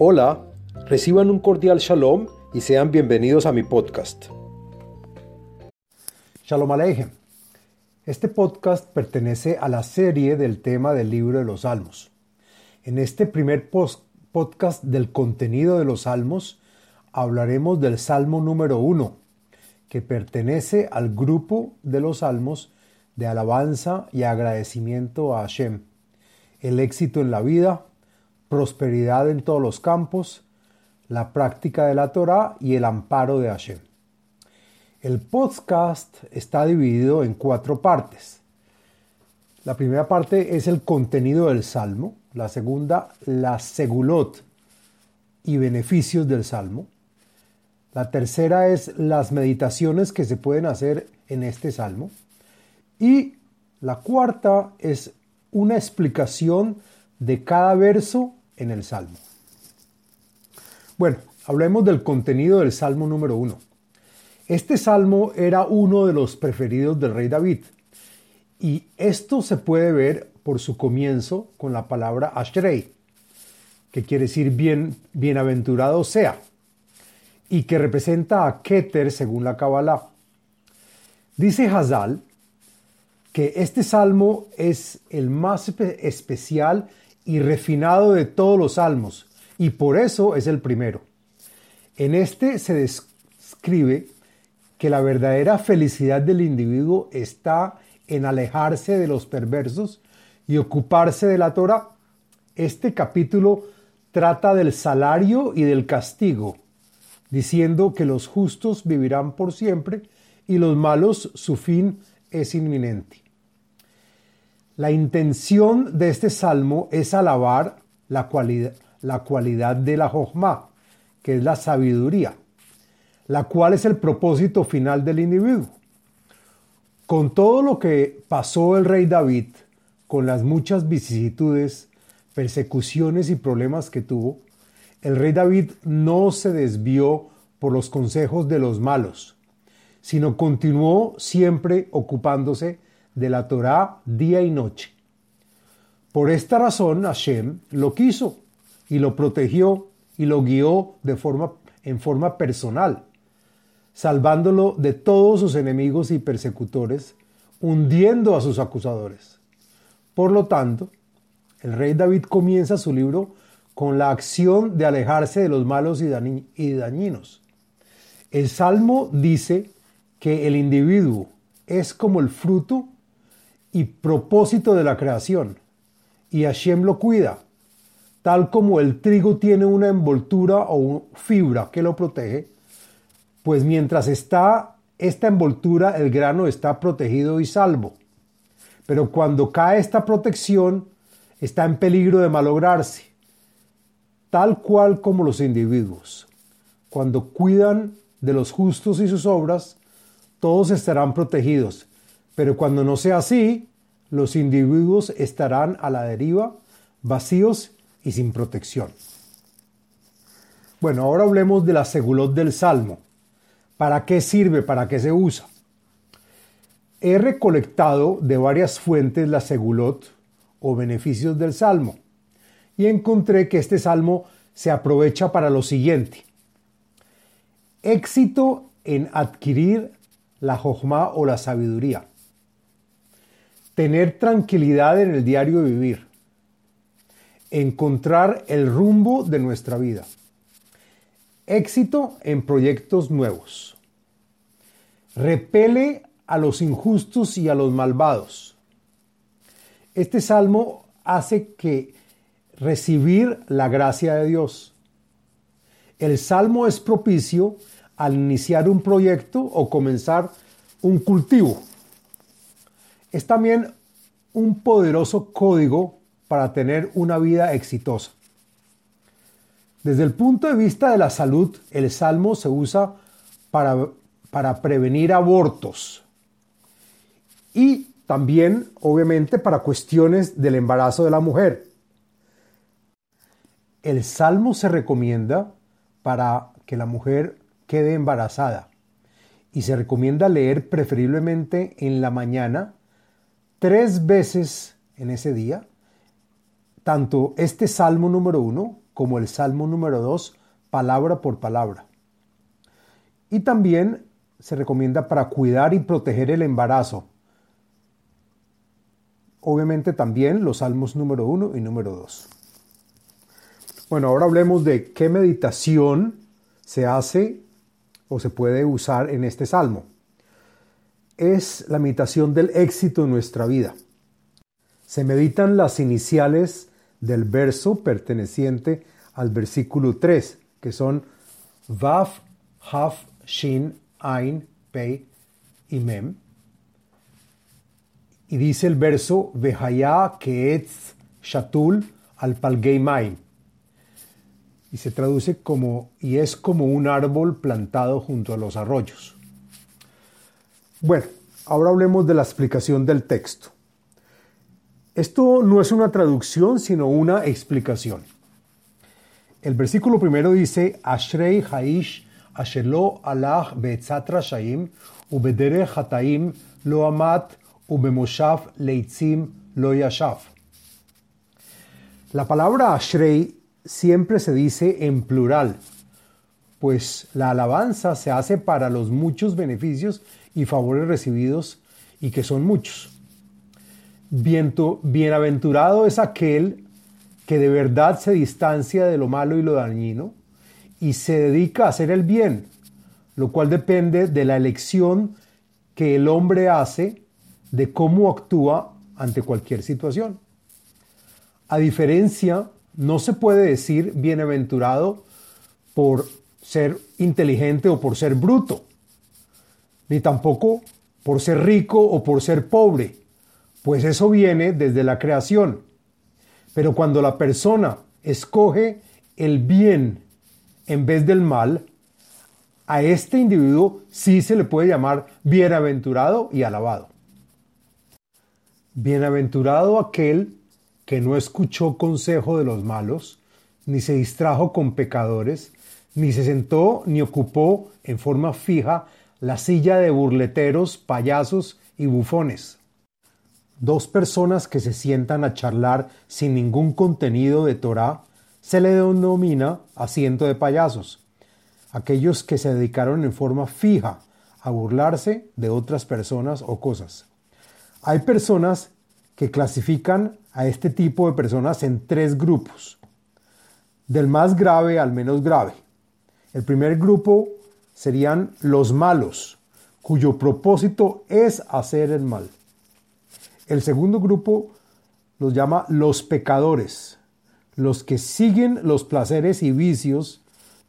Hola, reciban un cordial shalom y sean bienvenidos a mi podcast. Shalom Aleichem. Este podcast pertenece a la serie del tema del libro de los Salmos. En este primer podcast del contenido de los Salmos hablaremos del Salmo número uno, que pertenece al grupo de los Salmos de alabanza y agradecimiento a Hashem, el éxito en la vida, prosperidad en todos los campos, la práctica de la Torah y el amparo de Hashem. El podcast está dividido en cuatro partes. La primera parte es el contenido del salmo, la segunda, la segulot y beneficios del salmo. La tercera es las meditaciones que se pueden hacer en este salmo. Y la cuarta es una explicación de cada verso en el Salmo. Bueno, hablemos del contenido del Salmo número uno. Este salmo era uno de los preferidos del rey David y esto se puede ver por su comienzo con la palabra Ashrei, que quiere decir bien, bienaventurado sea, y que representa a Keter según la Kabbalah. Dice Hazal que este salmo es el más especial y refinado de todos los salmos, y por eso es el primero. En este se describe que la verdadera felicidad del individuo está en alejarse de los perversos y ocuparse de la Torah. Este capítulo trata del salario y del castigo, diciendo que los justos vivirán por siempre y los malos su fin es inminente. La intención de este salmo es alabar la cualidad, la cualidad de la Jochma, que es la sabiduría, la cual es el propósito final del individuo. Con todo lo que pasó el rey David, con las muchas vicisitudes, persecuciones y problemas que tuvo, el rey David no se desvió por los consejos de los malos, sino continuó siempre ocupándose de la Torá día y noche. Por esta razón Hashem lo quiso y lo protegió y lo guió de forma, en forma personal, salvándolo de todos sus enemigos y persecutores, hundiendo a sus acusadores. Por lo tanto, el rey David comienza su libro con la acción de alejarse de los malos y dañinos. El Salmo dice que el individuo es como el fruto y propósito de la creación, y Hashem lo cuida, tal como el trigo tiene una envoltura o fibra que lo protege, pues mientras está esta envoltura el grano está protegido y salvo. Pero cuando cae esta protección, está en peligro de malograrse, tal cual como los individuos. Cuando cuidan de los justos y sus obras, todos estarán protegidos, pero cuando no sea así, los individuos estarán a la deriva, vacíos y sin protección. Bueno, ahora hablemos de la segulot del Salmo. ¿Para qué sirve? ¿Para qué se usa? He recolectado de varias fuentes la segulot o beneficios del Salmo y encontré que este Salmo se aprovecha para lo siguiente. Éxito en adquirir la jojma o la sabiduría tener tranquilidad en el diario vivir, encontrar el rumbo de nuestra vida, éxito en proyectos nuevos, repele a los injustos y a los malvados. Este salmo hace que recibir la gracia de Dios. El salmo es propicio al iniciar un proyecto o comenzar un cultivo es también un poderoso código para tener una vida exitosa. Desde el punto de vista de la salud, el salmo se usa para, para prevenir abortos y también, obviamente, para cuestiones del embarazo de la mujer. El salmo se recomienda para que la mujer quede embarazada y se recomienda leer preferiblemente en la mañana tres veces en ese día, tanto este Salmo número uno como el Salmo número 2, palabra por palabra. Y también se recomienda para cuidar y proteger el embarazo. Obviamente también los salmos número 1 y número 2. Bueno, ahora hablemos de qué meditación se hace o se puede usar en este salmo. Es la meditación del éxito en nuestra vida. Se meditan las iniciales del verso perteneciente al versículo 3, que son Vav, Haf, Shin, Ain, Pei y Mem. Y dice el verso, Vehaya Keetz Shatul al Palgeimain. Y se traduce como, y es como un árbol plantado junto a los arroyos. Bueno, ahora hablemos de la explicación del texto. Esto no es una traducción, sino una explicación. El versículo primero dice, Ashrei Haish Ashelo alach be'etzat rashaim ubederech hataim lo amat ubemoshav leitzim lo yashav. La palabra Ashrei siempre se dice en plural, pues la alabanza se hace para los muchos beneficios y favores recibidos y que son muchos. Bienaventurado es aquel que de verdad se distancia de lo malo y lo dañino y se dedica a hacer el bien, lo cual depende de la elección que el hombre hace de cómo actúa ante cualquier situación. A diferencia, no se puede decir bienaventurado por ser inteligente o por ser bruto, ni tampoco por ser rico o por ser pobre, pues eso viene desde la creación. Pero cuando la persona escoge el bien en vez del mal, a este individuo sí se le puede llamar bienaventurado y alabado. Bienaventurado aquel que no escuchó consejo de los malos, ni se distrajo con pecadores, ni se sentó ni ocupó en forma fija la silla de burleteros, payasos y bufones. Dos personas que se sientan a charlar sin ningún contenido de Torah se le denomina asiento de payasos, aquellos que se dedicaron en forma fija a burlarse de otras personas o cosas. Hay personas que clasifican a este tipo de personas en tres grupos, del más grave al menos grave. El primer grupo serían los malos, cuyo propósito es hacer el mal. El segundo grupo los llama los pecadores, los que siguen los placeres y vicios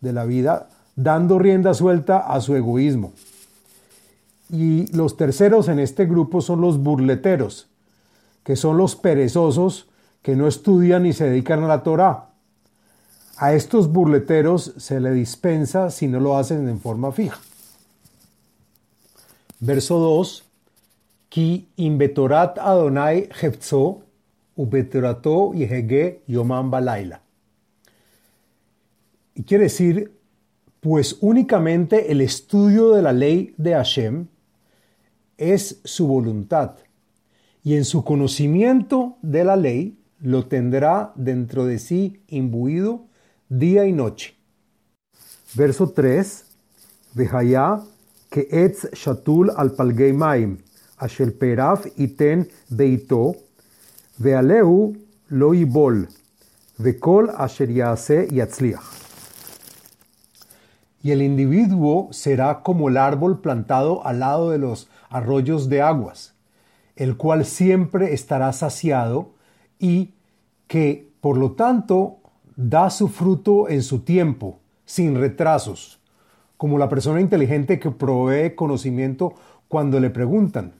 de la vida, dando rienda suelta a su egoísmo. Y los terceros en este grupo son los burleteros, que son los perezosos que no estudian ni se dedican a la Torah. A estos burleteros se le dispensa si no lo hacen en forma fija. Verso 2. Ki invetorat Adonai Jepzo Ubetorato y Yomam Balaila. Y quiere decir, pues únicamente el estudio de la ley de Hashem es su voluntad, y en su conocimiento de la ley lo tendrá dentro de sí imbuido día y noche. Verso 3. Vehaya que etz shatul al palgei maim, asher peraf iten beito, Vealeu lo ibol, vekol asher yatzliach. Y el individuo será como el árbol plantado al lado de los arroyos de aguas, el cual siempre estará saciado y que, por lo tanto, da su fruto en su tiempo, sin retrasos, como la persona inteligente que provee conocimiento cuando le preguntan,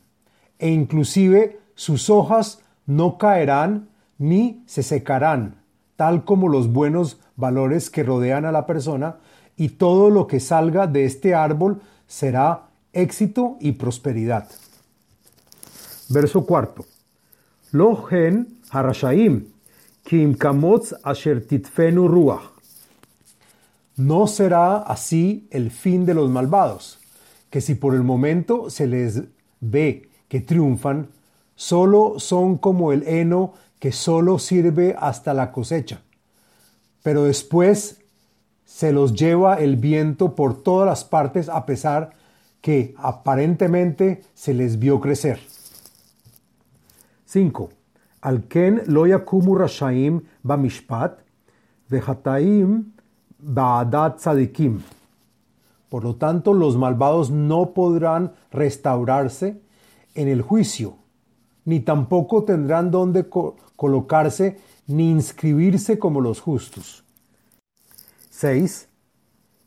e inclusive sus hojas no caerán ni se secarán, tal como los buenos valores que rodean a la persona, y todo lo que salga de este árbol será éxito y prosperidad. Verso cuarto. Lo gen harashaim, No será así el fin de los malvados, que si por el momento se les ve que triunfan, solo son como el heno que solo sirve hasta la cosecha. pero después se los lleva el viento por todas las partes a pesar que aparentemente se les vio crecer. 5. Al ken lo yakumu rashaim bamishpat vehataim ba'adat tzadikim. Por lo tanto, los malvados no podrán restaurarse en el juicio, ni tampoco tendrán donde colocarse ni inscribirse como los justos. 6.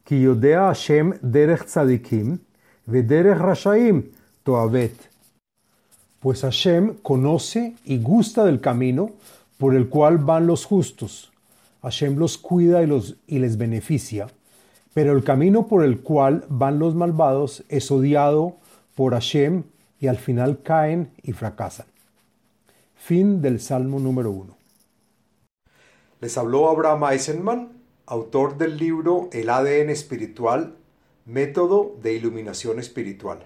Ki yodea Hashem derech tzadikim vederech rashaim toavet. Pues Hashem conoce y gusta del camino por el cual van los justos. Hashem los cuida y, los, y les beneficia, pero el camino por el cual van los malvados es odiado por Hashem y al final caen y fracasan. Fin del Salmo número 1. Les habló Abraham Eisenman, autor del libro El ADN espiritual, método de iluminación espiritual.